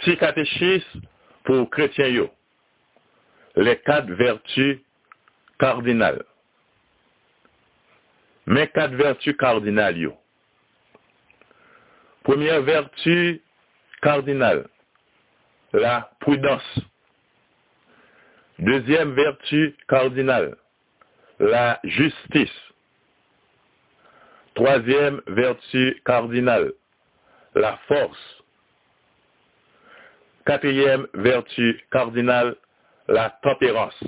petit catéchisme pour chrétiens. Les quatre vertus cardinales. Mes quatre vertus cardinales. Première vertu cardinale, la prudence. Deuxième vertu cardinale, la justice. Troisième vertu cardinale, la force. Quatrième vertu cardinale, la tempérance.